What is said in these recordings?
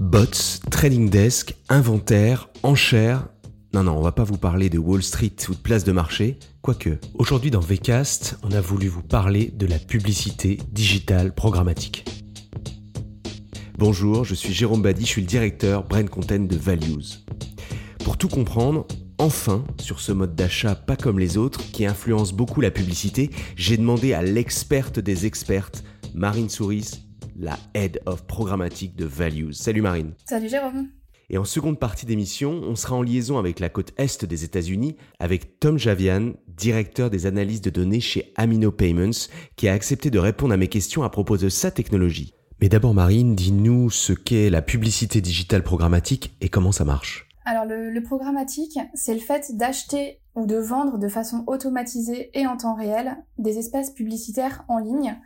Bots, trading desk, inventaire, enchères. Non, non, on va pas vous parler de Wall Street ou de place de marché, quoique. Aujourd'hui dans VCast, on a voulu vous parler de la publicité digitale programmatique. Bonjour, je suis Jérôme Badi, je suis le directeur Brand Content de Values. Pour tout comprendre, enfin, sur ce mode d'achat pas comme les autres, qui influence beaucoup la publicité, j'ai demandé à l'experte des expertes, Marine Souris, la Head of Programmatique de Values. Salut Marine. Salut Jérôme. Et en seconde partie d'émission, on sera en liaison avec la côte est des États-Unis avec Tom Javian, directeur des analyses de données chez Amino Payments, qui a accepté de répondre à mes questions à propos de sa technologie. Mais d'abord Marine, dis-nous ce qu'est la publicité digitale programmatique et comment ça marche. Alors le, le programmatique, c'est le fait d'acheter ou de vendre de façon automatisée et en temps réel des espaces publicitaires en ligne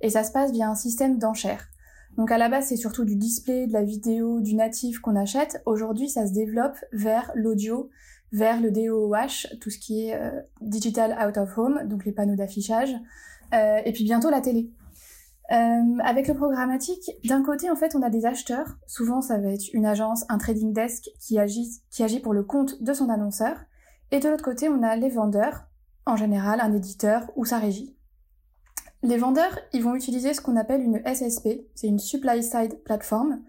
et ça se passe via un système d'enchères. Donc à la base, c'est surtout du display, de la vidéo, du natif qu'on achète. Aujourd'hui, ça se développe vers l'audio, vers le DOOH, tout ce qui est euh, Digital Out of Home, donc les panneaux d'affichage, euh, et puis bientôt la télé. Euh, avec le programmatique, d'un côté, en fait, on a des acheteurs. Souvent, ça va être une agence, un trading desk qui agit, qui agit pour le compte de son annonceur. Et de l'autre côté, on a les vendeurs, en général un éditeur ou sa régie. Les vendeurs, ils vont utiliser ce qu'on appelle une SSP, c'est une Supply Side Platform,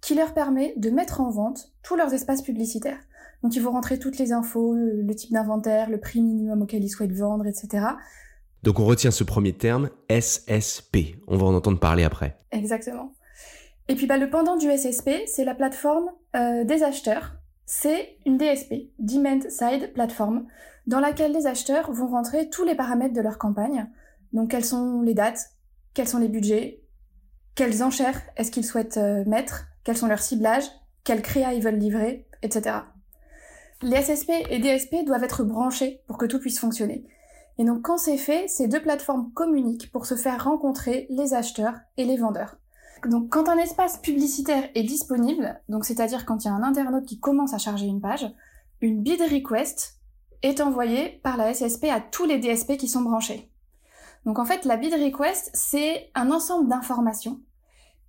qui leur permet de mettre en vente tous leurs espaces publicitaires. Donc ils vont rentrer toutes les infos, le type d'inventaire, le prix minimum auquel ils souhaitent vendre, etc. Donc on retient ce premier terme, SSP. On va en entendre parler après. Exactement. Et puis bah, le pendant du SSP, c'est la plateforme euh, des acheteurs. C'est une DSP, Demand Side Platform, dans laquelle les acheteurs vont rentrer tous les paramètres de leur campagne, donc quelles sont les dates, quels sont les budgets, quelles enchères est-ce qu'ils souhaitent euh, mettre, quels sont leurs ciblages, quels créas ils veulent livrer, etc. Les SSP et DSP doivent être branchés pour que tout puisse fonctionner. Et donc quand c'est fait, ces deux plateformes communiquent pour se faire rencontrer les acheteurs et les vendeurs. Donc quand un espace publicitaire est disponible, donc c'est-à-dire quand il y a un internaute qui commence à charger une page, une bid request est envoyée par la SSP à tous les DSP qui sont branchés. Donc en fait, la bid request, c'est un ensemble d'informations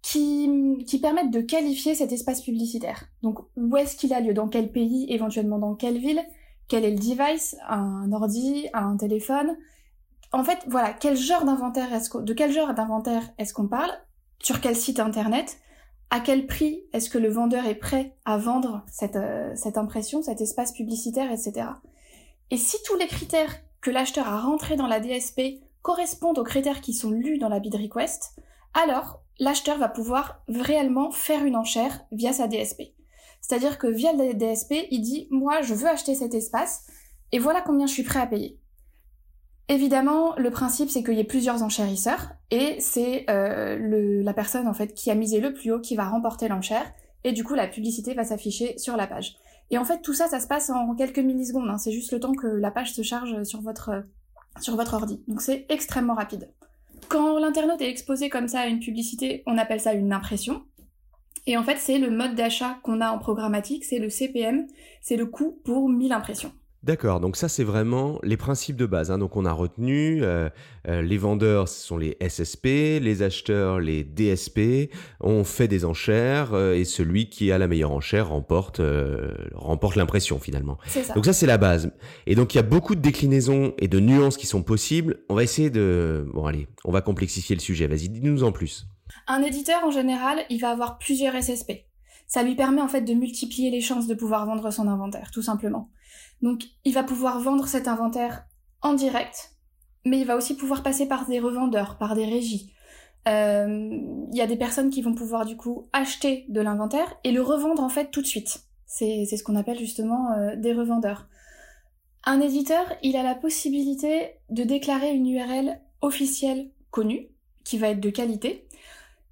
qui, qui permettent de qualifier cet espace publicitaire. Donc où est-ce qu'il a lieu, dans quel pays, éventuellement dans quelle ville, quel est le device, un ordi, un téléphone? En fait, voilà, quel genre d'inventaire est-ce de quel genre d'inventaire est-ce qu'on parle, sur quel site internet, à quel prix est-ce que le vendeur est prêt à vendre cette, euh, cette impression, cet espace publicitaire, etc. Et si tous les critères que l'acheteur a rentrés dans la DSP correspondent aux critères qui sont lus dans la bid request, alors l'acheteur va pouvoir réellement faire une enchère via sa DSP. C'est-à-dire que via la DSP, il dit moi je veux acheter cet espace et voilà combien je suis prêt à payer. Évidemment, le principe c'est qu'il y ait plusieurs enchérisseurs et c'est euh, la personne en fait qui a misé le plus haut qui va remporter l'enchère et du coup la publicité va s'afficher sur la page. Et en fait tout ça ça se passe en quelques millisecondes, hein. c'est juste le temps que la page se charge sur votre sur votre ordi. Donc c'est extrêmement rapide. Quand l'internaute est exposé comme ça à une publicité, on appelle ça une impression. Et en fait, c'est le mode d'achat qu'on a en programmatique, c'est le CPM, c'est le coût pour 1000 impressions. D'accord, donc ça c'est vraiment les principes de base. Hein. Donc on a retenu euh, euh, les vendeurs, ce sont les SSP, les acheteurs, les DSP. On fait des enchères euh, et celui qui a la meilleure enchère remporte remporte l'impression finalement. Ça. Donc ça c'est la base. Et donc il y a beaucoup de déclinaisons et de nuances qui sont possibles. On va essayer de bon allez, on va complexifier le sujet. Vas-y, dis-nous en plus. Un éditeur en général, il va avoir plusieurs SSP. Ça lui permet en fait de multiplier les chances de pouvoir vendre son inventaire, tout simplement. Donc il va pouvoir vendre cet inventaire en direct, mais il va aussi pouvoir passer par des revendeurs, par des régies. Euh, il y a des personnes qui vont pouvoir du coup acheter de l'inventaire et le revendre en fait tout de suite. C'est ce qu'on appelle justement euh, des revendeurs. Un éditeur, il a la possibilité de déclarer une URL officielle connue, qui va être de qualité,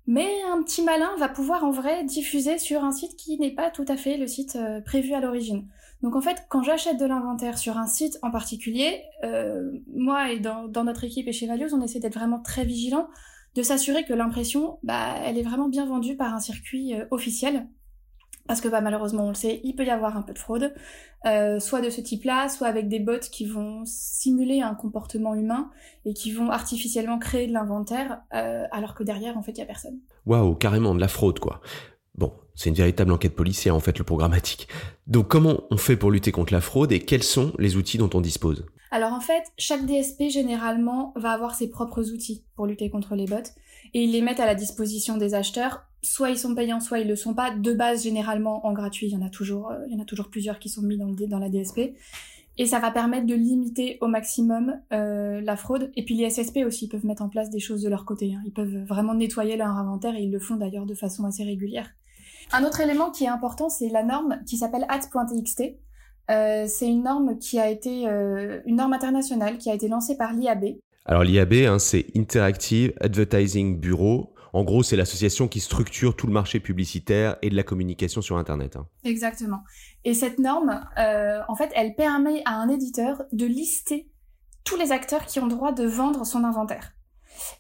mais un petit malin va pouvoir en vrai diffuser sur un site qui n'est pas tout à fait le site euh, prévu à l'origine. Donc en fait, quand j'achète de l'inventaire sur un site en particulier, euh, moi et dans, notre équipe et chez Values, on essaie d'être vraiment très vigilant, de s'assurer que l'impression, bah, elle est vraiment bien vendue par un circuit euh, officiel. Parce que bah, malheureusement, on le sait, il peut y avoir un peu de fraude, euh, soit de ce type-là, soit avec des bots qui vont simuler un comportement humain et qui vont artificiellement créer de l'inventaire, alors que derrière, en fait, il y a personne. Waouh, carrément de la fraude, quoi. Bon, c'est une véritable enquête policière en fait le programmatique. Donc comment on fait pour lutter contre la fraude et quels sont les outils dont on dispose? Alors en fait, chaque DSP généralement va avoir ses propres outils pour lutter contre les bots et ils les mettent à la disposition des acheteurs. Soit ils sont payants, soit ils le sont pas. De base, généralement en gratuit, il y en a toujours, euh, il y en a toujours plusieurs qui sont mis dans, dans la DSP. Et ça va permettre de limiter au maximum euh, la fraude. Et puis les SSP aussi peuvent mettre en place des choses de leur côté. Hein. Ils peuvent vraiment nettoyer leur inventaire et ils le font d'ailleurs de façon assez régulière. Un autre élément qui est important, c'est la norme qui s'appelle ads.txt. Euh, c'est une norme qui a été euh, une norme internationale qui a été lancée par l'IAB. Alors l'IAB, hein, c'est Interactive Advertising Bureau. En gros, c'est l'association qui structure tout le marché publicitaire et de la communication sur Internet. Hein. Exactement. Et cette norme, euh, en fait, elle permet à un éditeur de lister tous les acteurs qui ont droit de vendre son inventaire.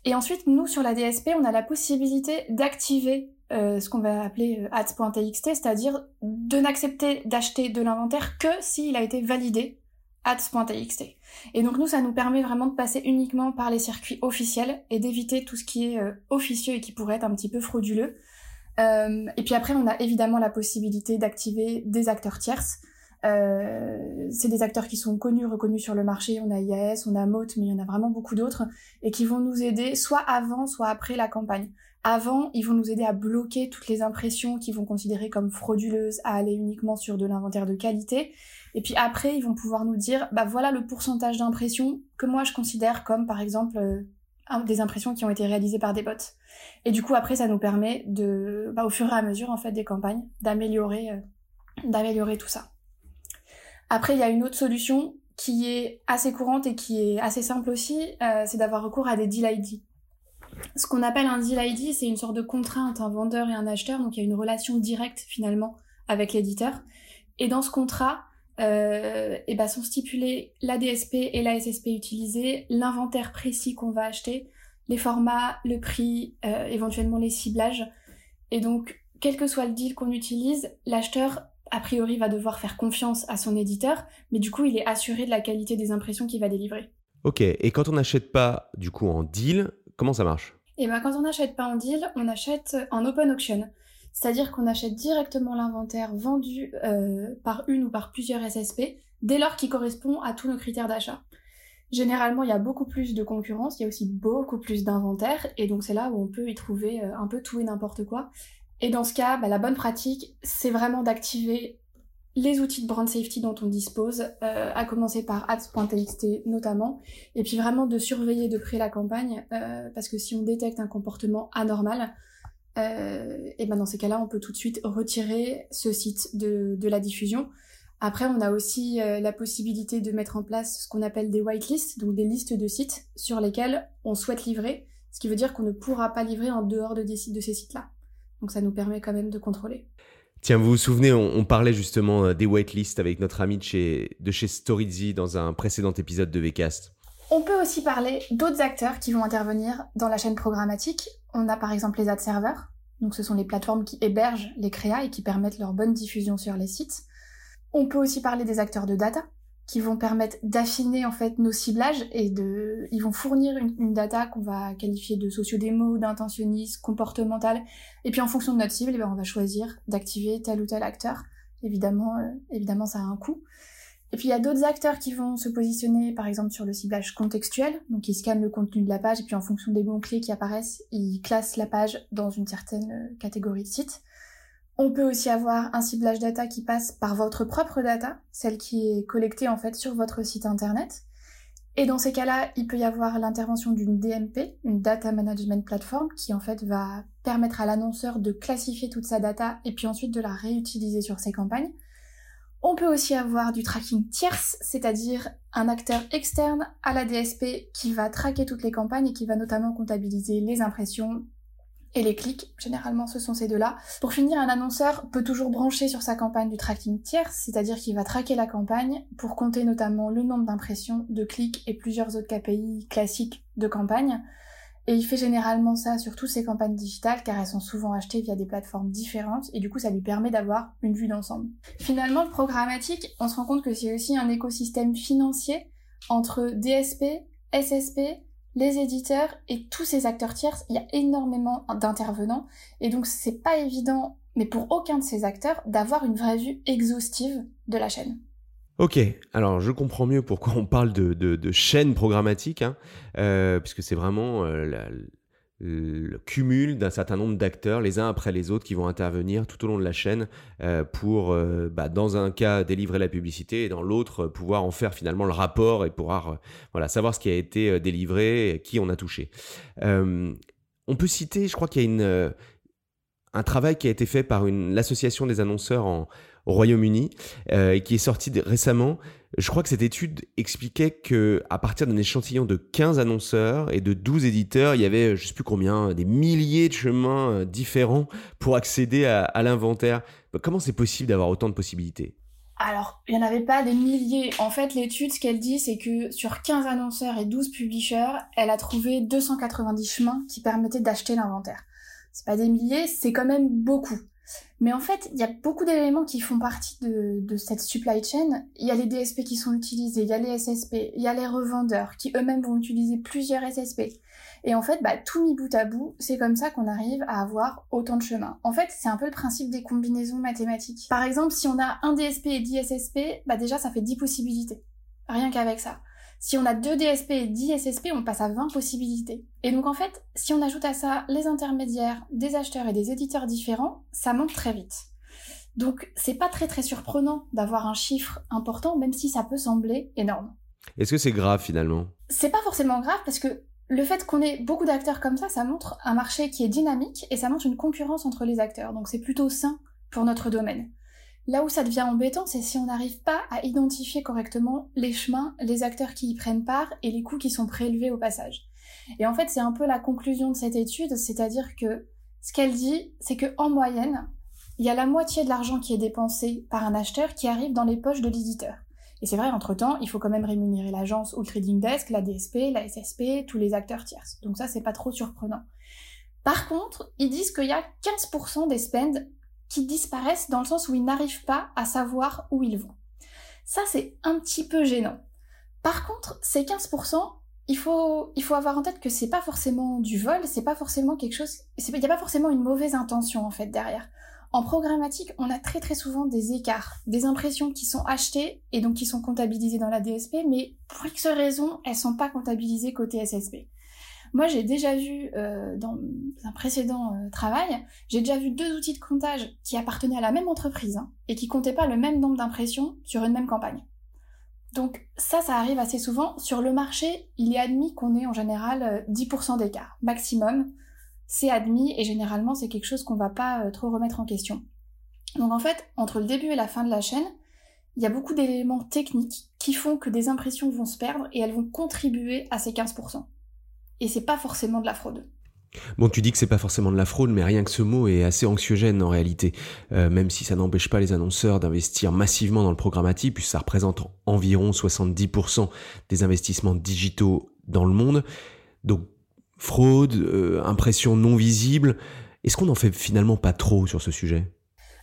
Et ensuite, nous, sur la DSP, on a la possibilité d'activer euh, ce qu'on va appeler euh, ads.txt, c'est-à-dire de n'accepter d'acheter de l'inventaire que s'il a été validé ads.txt. Et donc nous, ça nous permet vraiment de passer uniquement par les circuits officiels et d'éviter tout ce qui est euh, officieux et qui pourrait être un petit peu frauduleux. et puis après, on a évidemment la possibilité d'activer des acteurs tierces. c'est des acteurs qui sont connus, reconnus sur le marché. On a IAS, on a Moat, mais il y en a vraiment beaucoup d'autres et qui vont nous aider soit avant, soit après la campagne. Avant, ils vont nous aider à bloquer toutes les impressions qu'ils vont considérer comme frauduleuses, à aller uniquement sur de l'inventaire de qualité. Et puis après, ils vont pouvoir nous dire, bah voilà le pourcentage d'impressions que moi je considère comme par exemple euh, des impressions qui ont été réalisées par des bots. Et du coup, après, ça nous permet de, bah, au fur et à mesure en fait des campagnes, d'améliorer, euh, d'améliorer tout ça. Après, il y a une autre solution qui est assez courante et qui est assez simple aussi, euh, c'est d'avoir recours à des deal ID. Ce qu'on appelle un deal ID, c'est une sorte de contrat entre un vendeur et un acheteur, donc il y a une relation directe finalement avec l'éditeur. Et dans ce contrat, euh, et ben sont stipulés la DSP et la SSP utilisée, l'inventaire précis qu'on va acheter, les formats, le prix, euh, éventuellement les ciblages. Et donc, quel que soit le deal qu'on utilise, l'acheteur, a priori, va devoir faire confiance à son éditeur, mais du coup, il est assuré de la qualité des impressions qu'il va délivrer. Ok, et quand on n'achète pas du coup en deal, Comment ça marche? Et eh ben quand on n'achète pas en deal, on achète en open auction. C'est-à-dire qu'on achète directement l'inventaire vendu euh, par une ou par plusieurs SSP dès lors qu'il correspond à tous nos critères d'achat. Généralement, il y a beaucoup plus de concurrence, il y a aussi beaucoup plus d'inventaire, et donc c'est là où on peut y trouver euh, un peu tout et n'importe quoi. Et dans ce cas, bah, la bonne pratique, c'est vraiment d'activer les outils de brand safety dont on dispose, euh, à commencer par ads.txt notamment, et puis vraiment de surveiller de près la campagne, euh, parce que si on détecte un comportement anormal, euh, et ben dans ces cas-là, on peut tout de suite retirer ce site de, la diffusion. Après, on a aussi la possibilité de mettre en place ce qu'on appelle des whitelists, donc des listes de sites sur lesquels on souhaite livrer, ce qui veut dire qu'on ne pourra pas livrer en dehors de ces sites-là. Donc ça nous permet quand même de contrôler. Tiens, vous vous souvenez, on, parlait justement euh, des whitelists avec notre ami de chez, de Storyzy dans un précédent épisode de Vcast. On peut aussi parler d'autres acteurs qui vont intervenir dans la chaîne programmatique. On a par exemple les ad servers. Donc ce sont les plateformes qui hébergent les créas et qui permettent leur bonne diffusion sur les sites. On peut aussi parler des acteurs de data qui vont permettre d'affiner en fait nos ciblages et de, ils vont fournir une, data qu'on va qualifier de sociodémo, d'intentionniste, comportementale. Et puis en fonction de notre cible, eh ben, on va choisir d'activer tel ou tel acteur. Évidemment, euh, évidemment, ça a un coût. Et puis il y a d'autres acteurs qui vont se positionner, par exemple, sur le ciblage contextuel. Donc ils scannent le contenu de la page et puis en fonction des mots clés qui apparaissent, ils classent la page dans une certaine euh, catégorie de sites. On peut aussi avoir un ciblage data qui passe par votre propre data, celle qui est collectée en fait sur votre site internet. Et dans ces cas-là, il peut y avoir l'intervention d'une DMP, une Data Management Platform, qui en fait va permettre à l'annonceur de classifier toute sa data et puis ensuite de la réutiliser sur ses campagnes. On peut aussi avoir du tracking tierce, c'est-à-dire un acteur externe à la DSP qui va traquer toutes les campagnes et qui va notamment comptabiliser les impressions, et les clics. Généralement, ce sont ces deux-là. Pour finir, un annonceur peut toujours brancher sur sa campagne du tracking tierce, c'est-à-dire qu'il va traquer la campagne pour compter notamment le nombre d'impressions, de clics et plusieurs autres KPI classiques de campagne. Et il fait généralement ça sur toutes ses campagnes digitales car elles sont souvent achetées via des plateformes différentes et du coup ça lui permet d'avoir une vue d'ensemble. Finalement, le programmatique, on se rend compte que c'est aussi un écosystème financier entre DSP, SSP, les éditeurs et tous ces acteurs tiers, il y a énormément d'intervenants et donc c'est pas évident mais pour aucun de ces acteurs d'avoir une vraie vue exhaustive de la chaîne. Ok, alors je comprends mieux pourquoi on parle de, chaîne programmatique, hein, euh, puisque c'est vraiment euh, le cumul d'un certain nombre d'acteurs, les uns après les autres, qui vont intervenir tout au long de la chaîne euh, pour, bah, dans un cas, délivrer la publicité et dans l'autre, pouvoir en faire finalement le rapport et pouvoir voilà, savoir ce qui a été délivré, et qui on a touché. on peut citer, je crois qu'il y a une, un travail qui a été fait par l'association des annonceurs en, au Royaume-Uni euh, et qui est sorti récemment. Je crois que cette étude expliquait que à partir d'un échantillon de 15 annonceurs et de 12 éditeurs, il y avait je sais plus combien, des milliers de chemins euh, différents pour accéder à, l'inventaire. Comment c'est possible d'avoir autant de possibilités? Alors, il n'y en avait pas des milliers. En fait, l'étude, ce qu'elle dit, c'est que sur 15 annonceurs et 12 publishers, elle a trouvé 290 chemins qui permettaient d'acheter l'inventaire. C'est pas des milliers, c'est quand même beaucoup. Mais en fait, il y a beaucoup d'éléments qui font partie de, cette supply chain. Il y a les DSP qui sont utilisés, il y a les SSP, il y a les revendeurs qui eux-mêmes vont utiliser plusieurs SSP. Et en fait, bah, tout mis bout à bout, c'est comme ça qu'on arrive à avoir autant de chemins. En fait, c'est un peu le principe des combinaisons mathématiques. Par exemple, si on a un DSP et 10 SSP, bah déjà ça fait 10 possibilités. Rien qu'avec ça. Si on a deux DSP et 10 SSP, on passe à 20 possibilités. Et donc en fait, si on ajoute à ça les intermédiaires, des acheteurs et des éditeurs différents, ça monte très vite. Donc c'est pas très très surprenant d'avoir un chiffre important, même si ça peut sembler énorme. Est-ce que c'est grave finalement? C'est pas forcément grave parce que le fait qu'on ait beaucoup d'acteurs comme ça, ça montre un marché qui est dynamique et ça montre une concurrence entre les acteurs. Donc c'est plutôt sain pour notre domaine. Là où ça devient embêtant, c'est si on n'arrive pas à identifier correctement les chemins, les acteurs qui y prennent part et les coûts qui sont prélevés au passage. Et en fait, c'est un peu la conclusion de cette étude, c'est-à-dire que ce qu'elle dit, c'est que en moyenne, il y a la moitié de l'argent qui est dépensé par un acheteur qui arrive dans les poches de l'éditeur. Et c'est vrai, entre-temps, il faut quand même rémunérer l'agence ou le trading desk, la DSP, la SSP, tous les acteurs tierces. Donc ça, c'est pas trop surprenant. Par contre, ils disent qu'il y a 15% des spends qui disparaissent dans le sens où ils n'arrivent pas à savoir où ils vont. Ça, c'est un petit peu gênant. Par contre, ces 15%, il faut, il faut avoir en tête que c'est pas forcément du vol, c'est pas forcément quelque chose, il n'y a pas forcément une mauvaise intention, en fait, derrière. En programmatique, on a très très souvent des écarts, des impressions qui sont achetées et donc qui sont comptabilisées dans la DSP, mais pour X raison, elles sont pas comptabilisées côté SSP. Moi, j'ai déjà vu euh, dans un précédent euh, travail, j'ai déjà vu deux outils de comptage qui appartenaient à la même entreprise hein, et qui comptaient pas le même nombre d'impressions sur une même campagne. Donc ça, ça arrive assez souvent. Sur le marché, il est admis qu'on ait en général 10% euh, d'écart maximum. C'est admis et généralement c'est quelque chose qu'on va pas trop remettre en question. Donc en fait, entre le début et la fin de la chaîne, il y a beaucoup d'éléments techniques qui font que des impressions vont se perdre et elles vont contribuer à ces 15% et c'est pas forcément de la fraude. Bon, tu dis que c'est pas forcément de la fraude, mais rien que ce mot est assez anxiogène en réalité, euh, même si ça n'empêche pas les annonceurs d'investir massivement dans le programmatique, puisque ça représente environ 70% des investissements digitaux dans le monde. Donc, fraude, euh, impression non visible, est-ce qu'on n'en fait finalement pas trop sur ce sujet?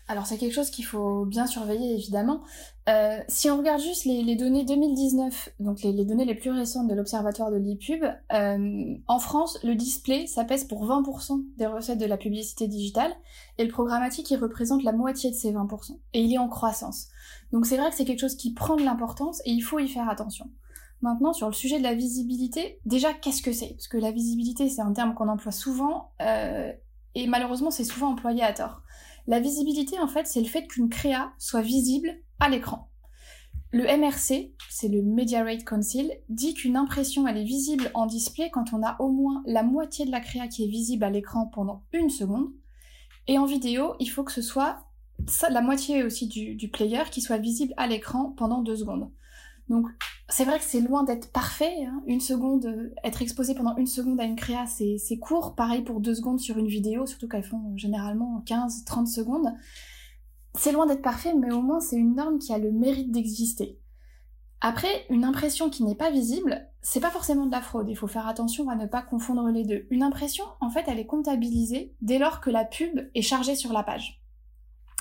Alors c'est quelque chose qu'il faut bien surveiller évidemment. Euh, si on regarde juste les, données 2019, donc les, données les plus récentes de l'Observatoire de l'ePub, euh, en France, le display, ça pèse pour 20% des recettes de la publicité digitale, et le programmatique, il représente la moitié de ces 20%. Et il est en croissance. Donc c'est vrai que c'est quelque chose qui prend de l'importance, et il faut y faire attention. Maintenant, sur le sujet de la visibilité, déjà, qu'est-ce que c'est? Parce que la visibilité, c'est un terme qu'on emploie souvent, euh, et malheureusement, c'est souvent employé à tort. La visibilité, en fait, c'est le fait qu'une créa soit visible à l'écran. Le MRC, c'est le Media Rate Council, dit qu'une impression, elle est visible en display quand on a au moins la moitié de la créa qui est visible à l'écran pendant une seconde. Et en vidéo, il faut que ce soit la moitié aussi du, du player qui soit visible à l'écran pendant deux secondes. Donc c'est vrai que c'est loin d'être parfait. Hein. Une seconde, euh, être exposé pendant une seconde à une créa, c'est court. Pareil pour deux secondes sur une vidéo, surtout qu'elles font généralement 15-30 secondes. C'est loin d'être parfait, mais au moins c'est une norme qui a le mérite d'exister. Après, une impression qui n'est pas visible, c'est pas forcément de la fraude. Il faut faire attention à ne pas confondre les deux. Une impression, en fait, elle est comptabilisée dès lors que la pub est chargée sur la page.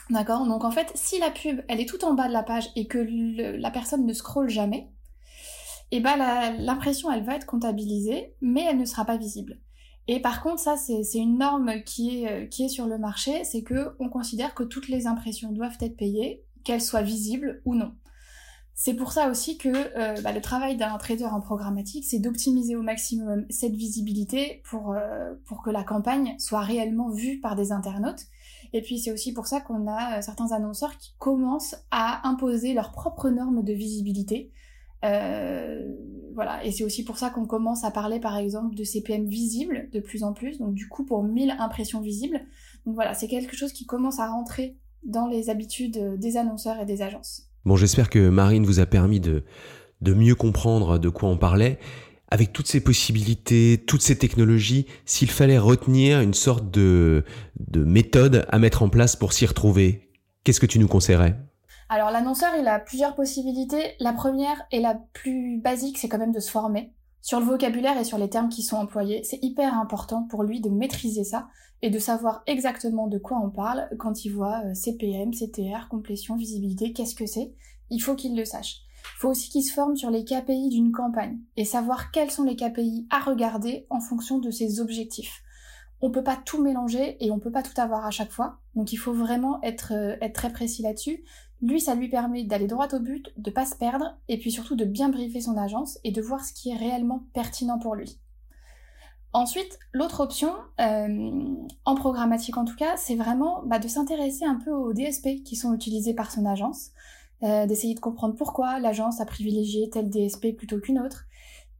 D'accord Donc en fait, si la pub, elle est tout en bas de la page et que la personne ne scrolle jamais, eh ben l'impression, elle va être comptabilisée, mais elle ne sera pas visible. Et par contre, ça, c'est une norme qui est, qui est sur le marché, c'est que on considère que toutes les impressions doivent être payées, qu'elles soient visibles ou non. C'est pour ça aussi que euh, bah, le travail d'un trader en programmatique, c'est d'optimiser au maximum cette visibilité euh, pour que la campagne soit réellement vue par des internautes. Et puis c'est aussi pour ça qu'on a euh, certains annonceurs qui commencent à imposer leurs propres normes de visibilité. voilà, et c'est aussi pour ça qu'on commence à parler par exemple de CPM visibles de plus en plus, donc du coup pour 1000 impressions visibles. Donc voilà, c'est quelque chose qui commence à rentrer dans les habitudes des annonceurs et des agences. Bon, j'espère que Marine vous a permis de mieux comprendre de quoi on parlait. Avec toutes ces possibilités, toutes ces technologies, s'il fallait retenir une sorte de, de méthode à mettre en place pour s'y retrouver, qu'est-ce que tu nous conseillerais? Alors l'annonceur, il a plusieurs possibilités. La première et la plus basique, c'est quand même de se former sur le vocabulaire et sur les termes qui sont employés. C'est hyper important pour lui de maîtriser ça et de savoir exactement de quoi on parle quand il voit euh, CPM, CTR, complétion, visibilité, qu'est-ce que c'est? Il faut qu'il le sache. Il faut aussi qu'il se forme sur les KPI d'une campagne et savoir quels sont les KPI à regarder en fonction de ses objectifs. On peut pas tout mélanger et on peut pas tout avoir à chaque fois. Donc il faut vraiment être, euh, être très précis là-dessus. Lui, ça lui permet d'aller droit au but, de pas se perdre, et puis surtout de bien briefer son agence et de voir ce qui est réellement pertinent pour lui. Ensuite, l'autre option, euh, en programmatique en tout cas, c'est vraiment bah, de s'intéresser un peu aux DSP qui sont utilisés par son agence, euh, d'essayer de comprendre pourquoi l'agence a privilégié tel DSP plutôt qu'une autre.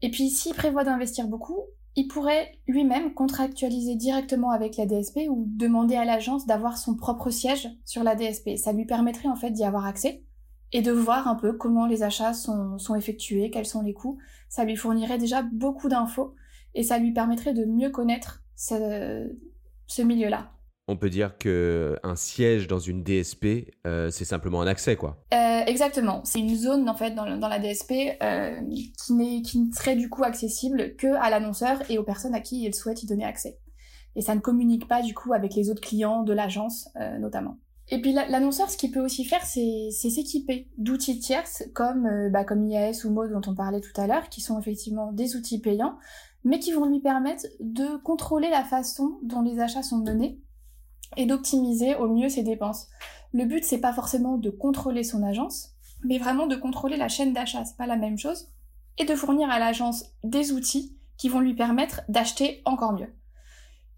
Et puis, s'il prévoit d'investir beaucoup, il pourrait lui-même contractualiser directement avec la DSP ou demander à l'agence d'avoir son propre siège sur la DSP. Ça lui permettrait en fait d'y avoir accès et de voir un peu comment les achats sont, effectués, quels sont les coûts. Ça lui fournirait déjà beaucoup d'infos et ça lui permettrait de mieux connaître ce milieu-là on peut dire que un siège dans une DSP, euh, c'est simplement un accès, quoi. Euh, exactement. C'est une zone en fait dans, la DSP euh, qui, n'est, qui ne serait du coup accessible que à l'annonceur et aux personnes à qui il souhaite y donner accès. Et ça ne communique pas du coup avec les autres clients de l'agence notamment. Et puis l'annonceur, ce qu'il peut aussi faire, c'est, s'équiper d'outils tierces comme bah, comme IAS ou Mode dont on parlait tout à l'heure, qui sont effectivement des outils payants, mais qui vont lui permettre de contrôler la façon dont les achats sont menés et d'optimiser au mieux ses dépenses. Le but, c'est pas forcément de contrôler son agence, mais vraiment de contrôler la chaîne d'achat, c'est pas la même chose, et de fournir à l'agence des outils qui vont lui permettre d'acheter encore mieux.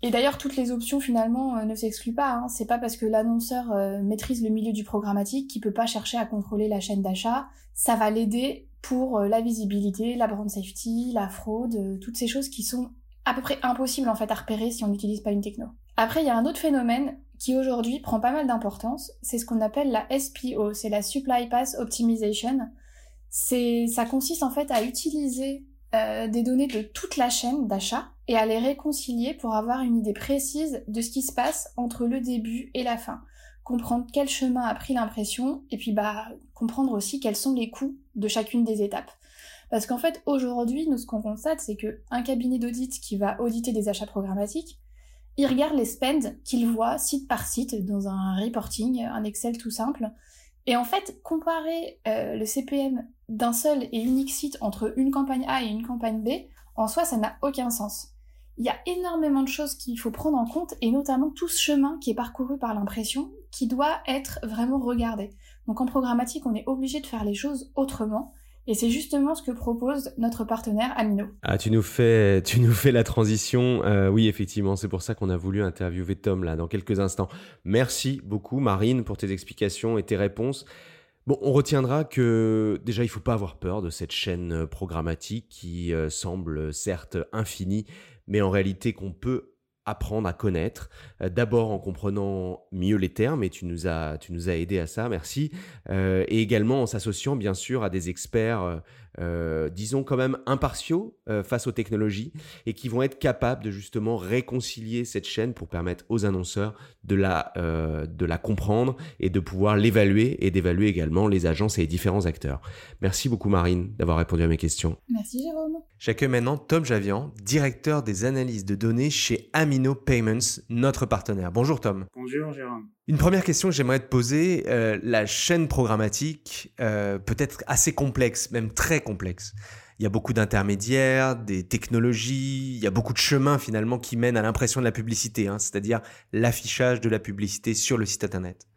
Et d'ailleurs, toutes les options finalement euh, ne s'excluent pas. Hein. C'est pas parce que l'annonceur euh, maîtrise le milieu du programmatique qu'il peut pas chercher à contrôler la chaîne d'achat. Ça va l'aider pour euh, la visibilité, la brand safety, la fraude, toutes ces choses qui sont à peu près impossibles en fait à repérer si on n'utilise pas une techno. Après, il y a un autre phénomène qui aujourd'hui prend pas mal d'importance, c'est ce qu'on appelle la SPO, c'est la Supply Pass Optimization. Ça consiste en fait à utiliser euh, des données de toute la chaîne d'achat et à les réconcilier pour avoir une idée précise de ce qui se passe entre le début et la fin. Comprendre quel chemin a pris l'impression et puis bah comprendre aussi quels sont les coûts de chacune des étapes. Parce qu'en fait aujourd'hui, nous ce qu'on constate, c'est que un cabinet d'audit qui va auditer des achats programmatiques, il regarde les spends qu'il voit site par site dans un reporting, un Excel tout simple. Et en fait, comparer euh, le CPM d'un seul et unique site entre une campagne A et une campagne B, en soi, ça n'a aucun sens. Il y a énormément de choses qu'il faut prendre en compte, et notamment tout ce chemin qui est parcouru par l'impression, qui doit être vraiment regardé. Donc en programmatique, on est obligé de faire les choses autrement, et c'est justement ce que propose notre partenaire Amino. Ah, tu nous fais, tu nous fais la transition. Euh, oui, effectivement, c'est pour ça qu'on a voulu interviewer Tom là dans quelques instants. Merci beaucoup, Marine, pour tes explications et tes réponses. Bon, on retiendra que déjà, il faut pas avoir peur de cette chaîne programmatique qui euh, semble certes infinie, mais en réalité qu'on peut apprendre à connaître, euh, d'abord en comprenant mieux les termes, et tu nous as, tu nous as aidé à ça, merci, euh, et également en s'associant bien sûr à des experts euh, disons quand même impartiaux euh, face aux technologies et qui vont être capables de justement réconcilier cette chaîne pour permettre aux annonceurs de la, euh, de la comprendre et de pouvoir l'évaluer et d'évaluer également les agences et les différents acteurs. Merci beaucoup Marine d'avoir répondu à mes questions. Merci Jérôme. J'accueille maintenant Tom Javian, directeur des analyses de données chez Amino Payments, notre partenaire. Bonjour Tom. Bonjour Jérôme. Une première question que j'aimerais te poser, euh, la chaîne programmatique euh, peut être assez complexe, même très complexe. il y a beaucoup d'intermédiaires, des technologies, il y a beaucoup de chemins finalement qui mènent à l'impression de la publicité, hein, c'est-à-dire l'affichage de la publicité sur le site internet.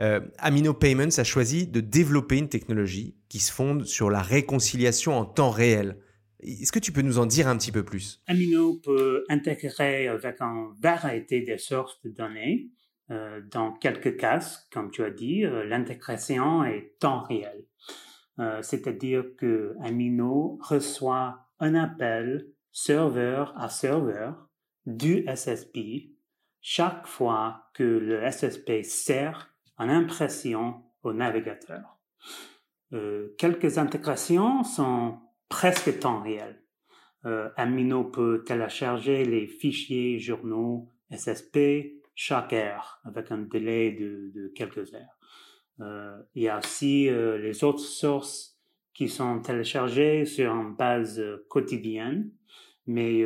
Euh, Amino Payments a choisi de développer une technologie qui se fonde sur la réconciliation en temps réel. Est-ce que tu peux nous en dire un petit peu plus? Amino peut intégrer avec une variété de sources de données. Euh, dans quelques cas, comme tu as dit, euh, l'intégration est temps réel. Euh, c'est-à-dire que Amino reçoit un appel serveur à serveur du SSP chaque fois que le SSP sert en impression au navigateur. Quelques intégrations sont presque temps réel. Amino peut télécharger les fichiers journaux SSP chaque heure avec un délai de, quelques heures. Euh, il y a aussi euh, les autres sources qui sont téléchargées sur une base euh, quotidienne, mais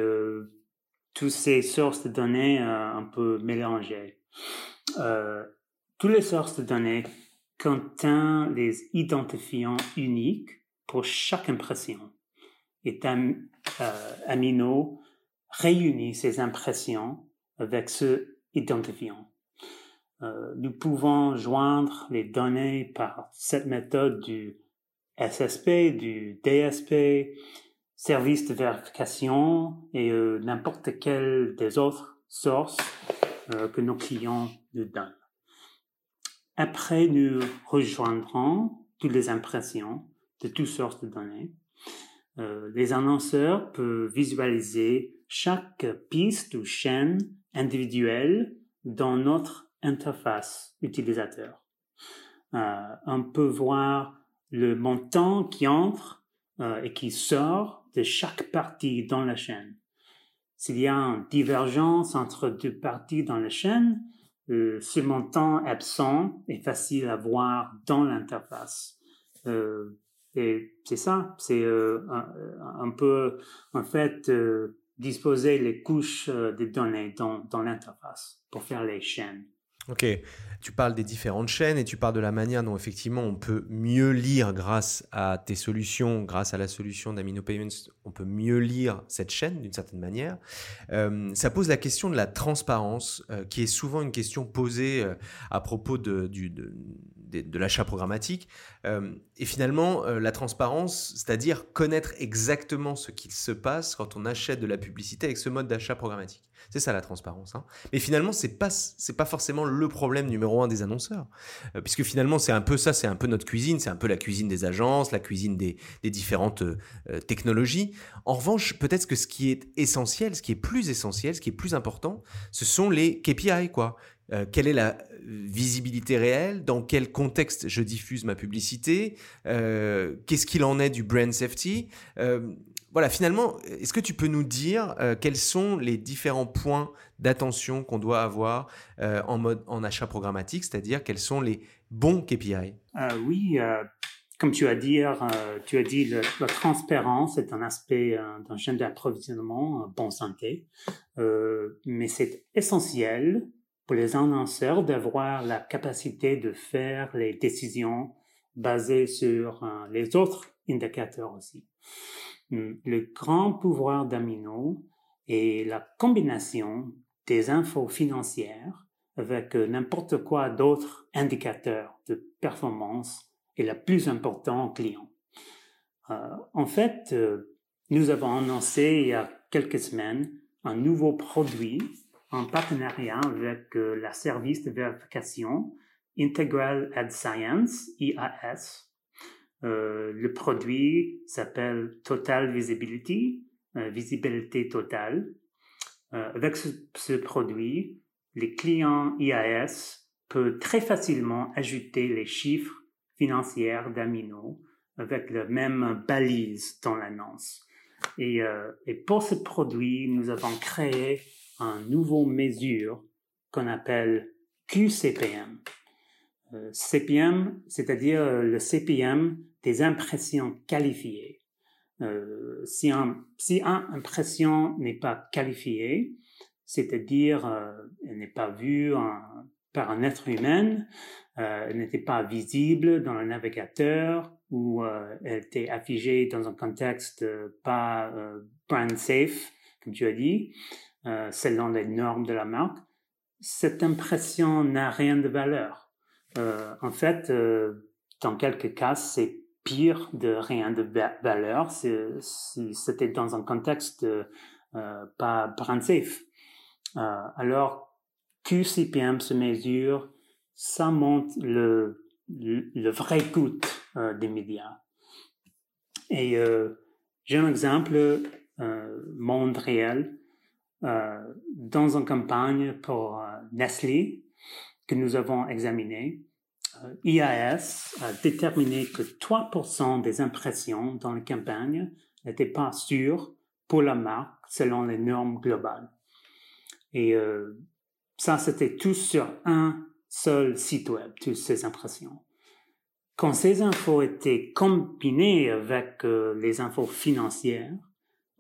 toutes ces sources de données un peu mélangées. toutes les sources de données contiennent des identifiants uniques pour chaque impression. Et Amino réunit ces impressions avec ce identifiant. Euh, nous pouvons joindre les données par cette méthode du SSP, du DSP, service de vérification et euh, n'importe quelle des autres sources euh, que nos clients nous donnent. Après, nous rejoindrons toutes les impressions de toutes sources de données. les annonceurs peuvent visualiser chaque piste ou chaîne individuelle dans notre interface utilisateur. Euh, on peut voir le montant qui entre euh, et qui sort de chaque partie dans la chaîne. S'il y a une divergence entre deux parties dans la chaîne, euh, ce montant absent est facile à voir dans l'interface. et c'est ça, c'est un, peu en fait disposer les couches des données dans, dans l'interface pour faire les chaînes. Ok, tu parles des différentes chaînes et tu parles de la manière dont effectivement on peut mieux lire grâce à tes solutions, grâce à la solution d'Amino Payments, on peut mieux lire cette chaîne d'une certaine manière. Euh, ça pose la question de la transparence, euh, qui est souvent une question posée euh, à propos de, du, de, de, l'achat programmatique. et finalement, la transparence, c'est-à-dire connaître exactement ce qu'il se passe quand on achète de la publicité avec ce mode d'achat programmatique. C'est ça la transparence. Hein. Mais finalement, c'est pas pas forcément le problème numéro un des annonceurs, euh, puisque finalement c'est un peu ça, c'est un peu notre cuisine, c'est un peu la cuisine des agences, la cuisine des, des différentes euh, technologies. En revanche, peut-être que ce qui est essentiel, ce qui est plus essentiel, ce qui est plus important, ce sont les KPI quoi. Euh, quelle est la visibilité réelle, dans quel contexte je diffuse ma publicité, qu'est-ce qu'il en est du brand safety, voilà, finalement, est-ce que tu peux nous dire euh, quels sont les différents points d'attention qu'on doit avoir euh, en mode en achat programmatique, c'est-à-dire quels sont les bons KPI euh, Oui, comme tu as dit, tu as dit la transparence est un aspect d'un chaîne d'approvisionnement bon santé, mais c'est essentiel pour les annonceurs d'avoir la capacité de faire les décisions basées sur les autres indicateurs aussi. Hmm. Le grand pouvoir d'Amino est la combinaison des infos financières avec euh, n'importe quoi d'autres indicateurs de performance et la plus importante client. Euh, en fait, euh, nous avons annoncé il y a quelques semaines un nouveau produit en partenariat avec la service de vérification Integral Ad Science, IAS, euh, le produit s'appelle Total Visibility, euh, visibilité totale. Euh, avec ce, produit, les clients IAS peuvent très facilement ajouter les chiffres financiers d'Amino avec la même balise dans l'annonce. Et pour ce produit, nous avons créé un nouveau mesure qu'on appelle QCPM. CPM, c'est-à-dire le CPM des impressions qualifiées. Euh, si, un, si une impression n'est pas qualifiée, c'est-à-dire euh, n'est pas vue par un être humain, elle n'était pas visible dans le navigateur ou elle était affichée dans un contexte pas brand safe, comme tu as dit, selon les normes de la marque, cette impression n'a rien de valeur. en fait, dans quelques cas, c'est pire de rien de valeur si c'était dans un contexte euh, pas brand safe. Euh, alors, QCPM se mesure, ça montre le, le, vrai coût euh, des médias. Et j'ai un exemple, monde réel, dans une campagne pour Nestlé que nous avons examiné euh, IAS a déterminé que 3% des impressions dans la campagne n'étaient pas sûres pour la marque selon les normes globales. Et euh, ça, c'était tout sur un seul site web, toutes ces impressions. Quand ces infos étaient combinées avec euh, les infos financières,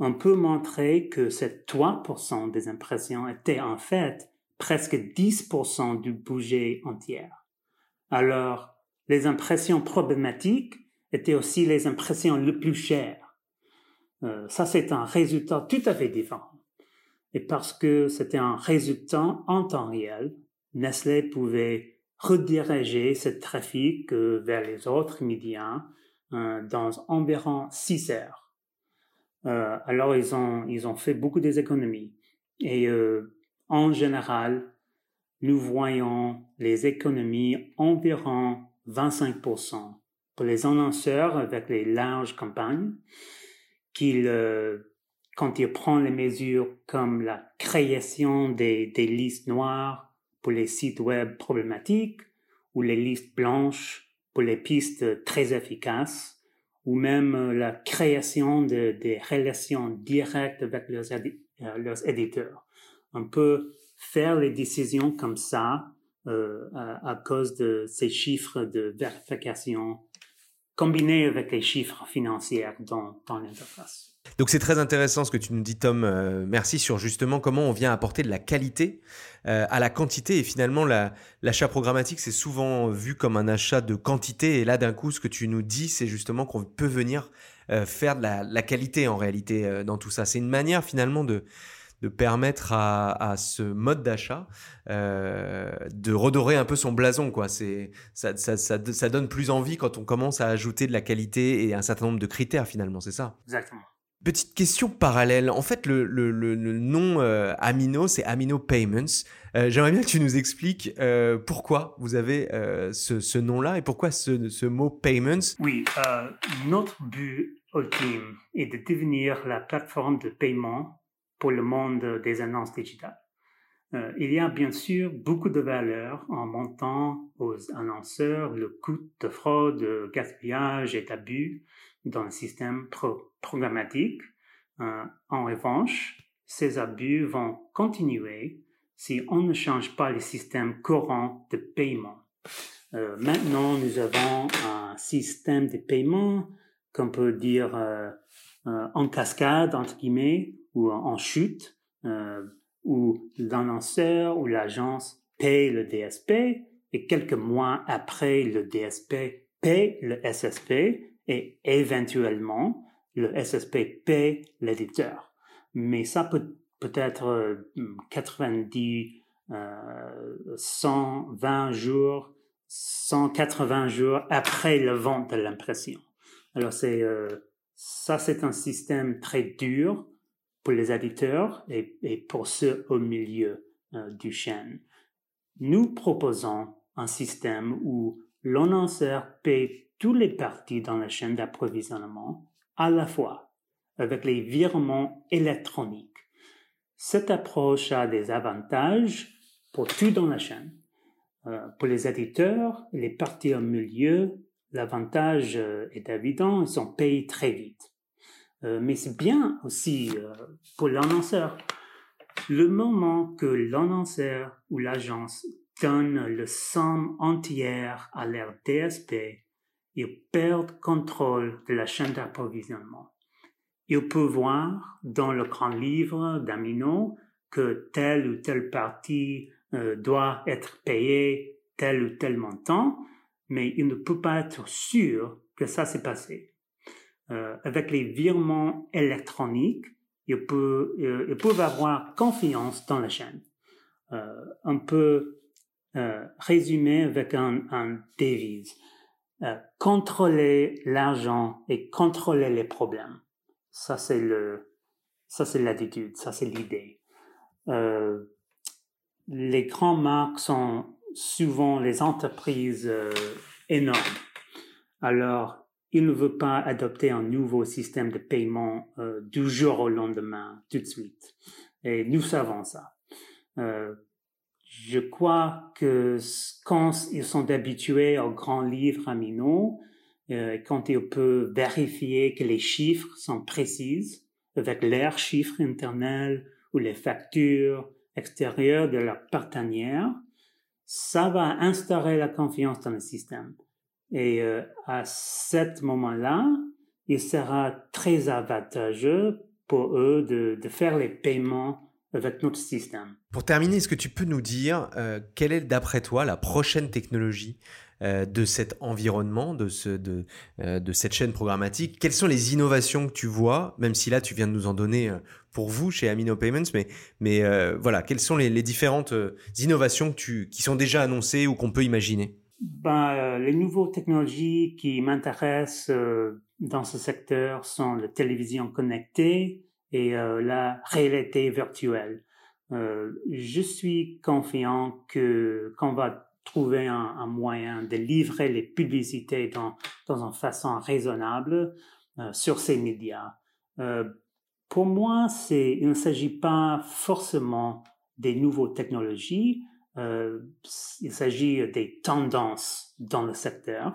on peut montrer que ces 3% des impressions étaient en fait presque 10% du budget entier. Alors, les impressions problématiques étaient aussi les impressions les plus chères. Euh, ça, c'est un résultat tout à fait différent. Et parce que c'était un résultat en temps réel, Nestlé pouvait rediriger ce trafic euh, vers les autres médias euh, dans environ six heures. Alors, ils ont, ils ont fait beaucoup des économies. Et en général, nous voyons les économies environ 25% pour les annonceurs avec les larges campagnes, qu'ils, euh, quand ils prennent les mesures comme la création des, des listes noires pour les sites web problématiques ou les listes blanches pour les pistes très efficaces, ou même euh, la création de, des relations directes avec leurs, euh, leurs éditeurs. On peut faire les décisions comme ça euh, à, cause de ces chiffres de vérification combinés avec les chiffres financiers dans, dans l'interface. Donc c'est très intéressant ce que tu nous dis Tom, euh, merci sur justement comment on vient apporter de la qualité euh, à la quantité et finalement l'achat programmatique c'est souvent vu comme un achat de quantité et là d'un coup ce que tu nous dis c'est justement qu'on peut venir faire de la, qualité en réalité dans tout ça. C'est une manière finalement de, permettre à, ce mode d'achat euh, de redorer un peu son blason. Quoi. Ça, ça, donne plus envie quand on commence à ajouter de la qualité et un certain nombre de critères finalement, c'est ça? Exactement. Petite question parallèle. En fait, le, nom euh, Amino, c'est Amino Payments. Euh, j'aimerais bien que tu nous expliques pourquoi vous avez ce, nom-là et pourquoi ce, mot Payments? Oui, notre but ultime est de devenir la plateforme de paiement pour le monde des annonces digitales. Euh, il y a bien sûr beaucoup de valeur en montant aux annonceurs le coût de fraude, de gaspillage et d'abus dans le système programmatique. Euh, en revanche, ces abus vont continuer si on ne change pas le système courant de paiement. Euh, maintenant, nous avons un système de paiement qu'on peut dire en cascade, entre guillemets, ou en chute, euh, où l'annonceur ou l'agence paye le DSP et quelques mois après, le DSP paye le SSP et éventuellement, le SSP paye l'éditeur. Mais ça peut peut-être 90, euh, 120 euh, jours, 180 jours après le vente de l'impression. Alors c'est euh, ça, c'est un système très dur pour les éditeurs et, pour ceux au milieu euh, du chaîne. Nous proposons un système où l'annonceur paye toutes les parties dans la chaîne d'approvisionnement à la fois avec les virements électroniques. Cette approche a des avantages pour tout dans la chaîne. Euh, pour les éditeurs, les parties au milieu, l'avantage euh, est évident, ils sont payés très vite. Euh, mais c'est bien aussi pour l'annonceur. Le moment que l'annonceur ou l'agence donne le somme entière à leur DSP, ils perdent contrôle de la chaîne d'approvisionnement. Ils peuvent voir dans le grand livre d'Amino que telle ou telle partie doit être payé tel ou tel montant, mais il ne peut pas être sûr que ça s'est passé. avec les virements électroniques, peuvent, ils peuvent avoir confiance dans la chaîne. on peut résumer avec un, un devise. Contrôler l'argent et contrôler les problèmes. Ça, c'est le, ça, c'est l'attitude, ça, c'est l'idée. Euh, les grandes marques sont souvent les entreprises euh, énormes. Alors, ils ne veulent pas adopter un nouveau système de paiement euh, du jour au lendemain, tout de suite. Et nous savons ça. Je crois que quand ils sont habitués aux grands livres aminaux, quand ils peuvent vérifier que les chiffres sont précises, avec leurs chiffres internals ou les factures extérieures de leur partenaire, ça va instaurer la confiance dans le système. Et euh, à ce moment-là, il sera très avantageux pour eux de, faire les paiements avec notre système. Pour terminer, est-ce que tu peux nous dire euh, quelle est d'après toi la prochaine technologie euh, de cet environnement, de, ce, de, euh, de cette chaîne programmatique? Quelles sont les innovations que tu vois, même si là tu viens de nous en donner pour vous chez Amino Payments, mais, mais voilà, quelles sont les, les différentes innovations que tu, qui sont déjà annoncées ou qu'on peut imaginer? Ben, Les nouvelles technologies qui m'intéressent dans ce secteur sont la télévision connectée et la réalité virtuelle. je suis confiant que qu'on va trouver un, moyen de livrer les publicités dans, dans une façon raisonnable euh, sur ces médias. Euh, pour moi, il ne s'agit pas forcément des nouvelles technologies, euh, il s'agit des tendances dans le secteur.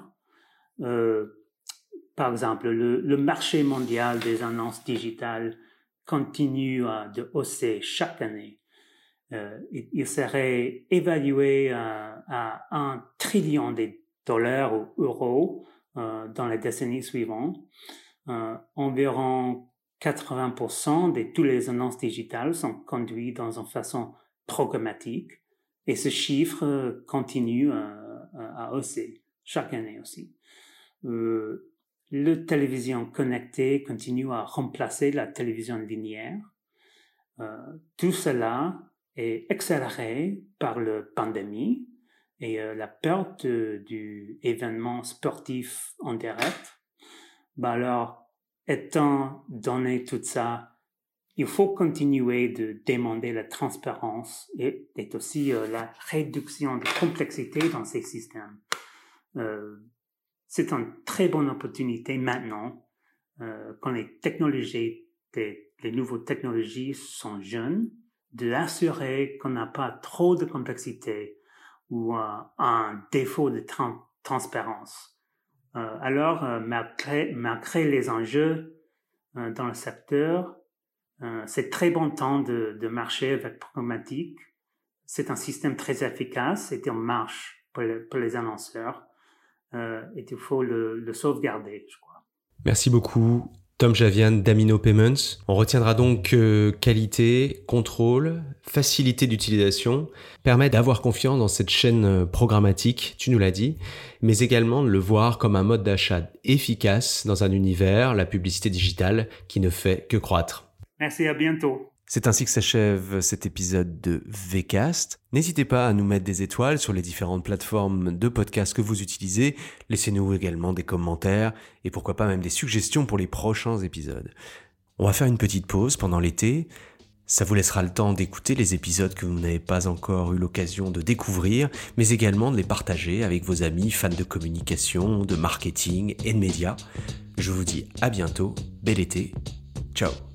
par exemple, le, le, marché mondial des annonces digitales continue de hausser chaque année. Euh, il serait évalué à, un trillion de dollars ou euros euh, dans les décennies suivantes. Euh, environ 80% de toutes les annonces digitales sont conduites dans une façon programmatique et ce chiffre continue à hausser chaque année aussi. La télévision connectée continue à remplacer la télévision linéaire. Euh, tout cela est accéléré par la pandémie et euh, la perte du événement sportif en direct. Ben alors, étant donné tout ça, il faut continuer de demander la transparence et, aussi euh, la réduction de complexité dans ces systèmes. Euh, c'est une très bonne opportunité maintenant, quand les technologies, les nouvelles technologies sont jeunes, de assurer qu'on n'a pas trop de complexité ou euh, un défaut de transparence. Euh, alors, euh, malgré, malgré, les enjeux dans le secteur, c'est très bon temps de, de marcher avec programmatique. C'est un système très efficace et en marche pour, pour les annonceurs. Et il faut le, le sauvegarder, je crois. Merci beaucoup. Tom Javian d'Amino Payments. On retiendra donc que qualité, contrôle, facilité d'utilisation permet d'avoir confiance dans cette chaîne programmatique, tu nous l'as dit, mais également de le voir comme un mode d'achat efficace dans un univers, la publicité digitale, qui ne fait que croître. Merci, à bientôt. C'est ainsi que s'achève cet épisode de VCast. N'hésitez pas à nous mettre des étoiles sur les différentes plateformes de podcast que vous utilisez. Laissez-nous également des commentaires et pourquoi pas même des suggestions pour les prochains épisodes. On va faire une petite pause pendant l'été. Ça vous laissera le temps d'écouter les épisodes que vous n'avez pas encore eu l'occasion de découvrir, mais également de les partager avec vos amis fans de communication, de marketing et de médias. Je vous dis à bientôt, bel été, ciao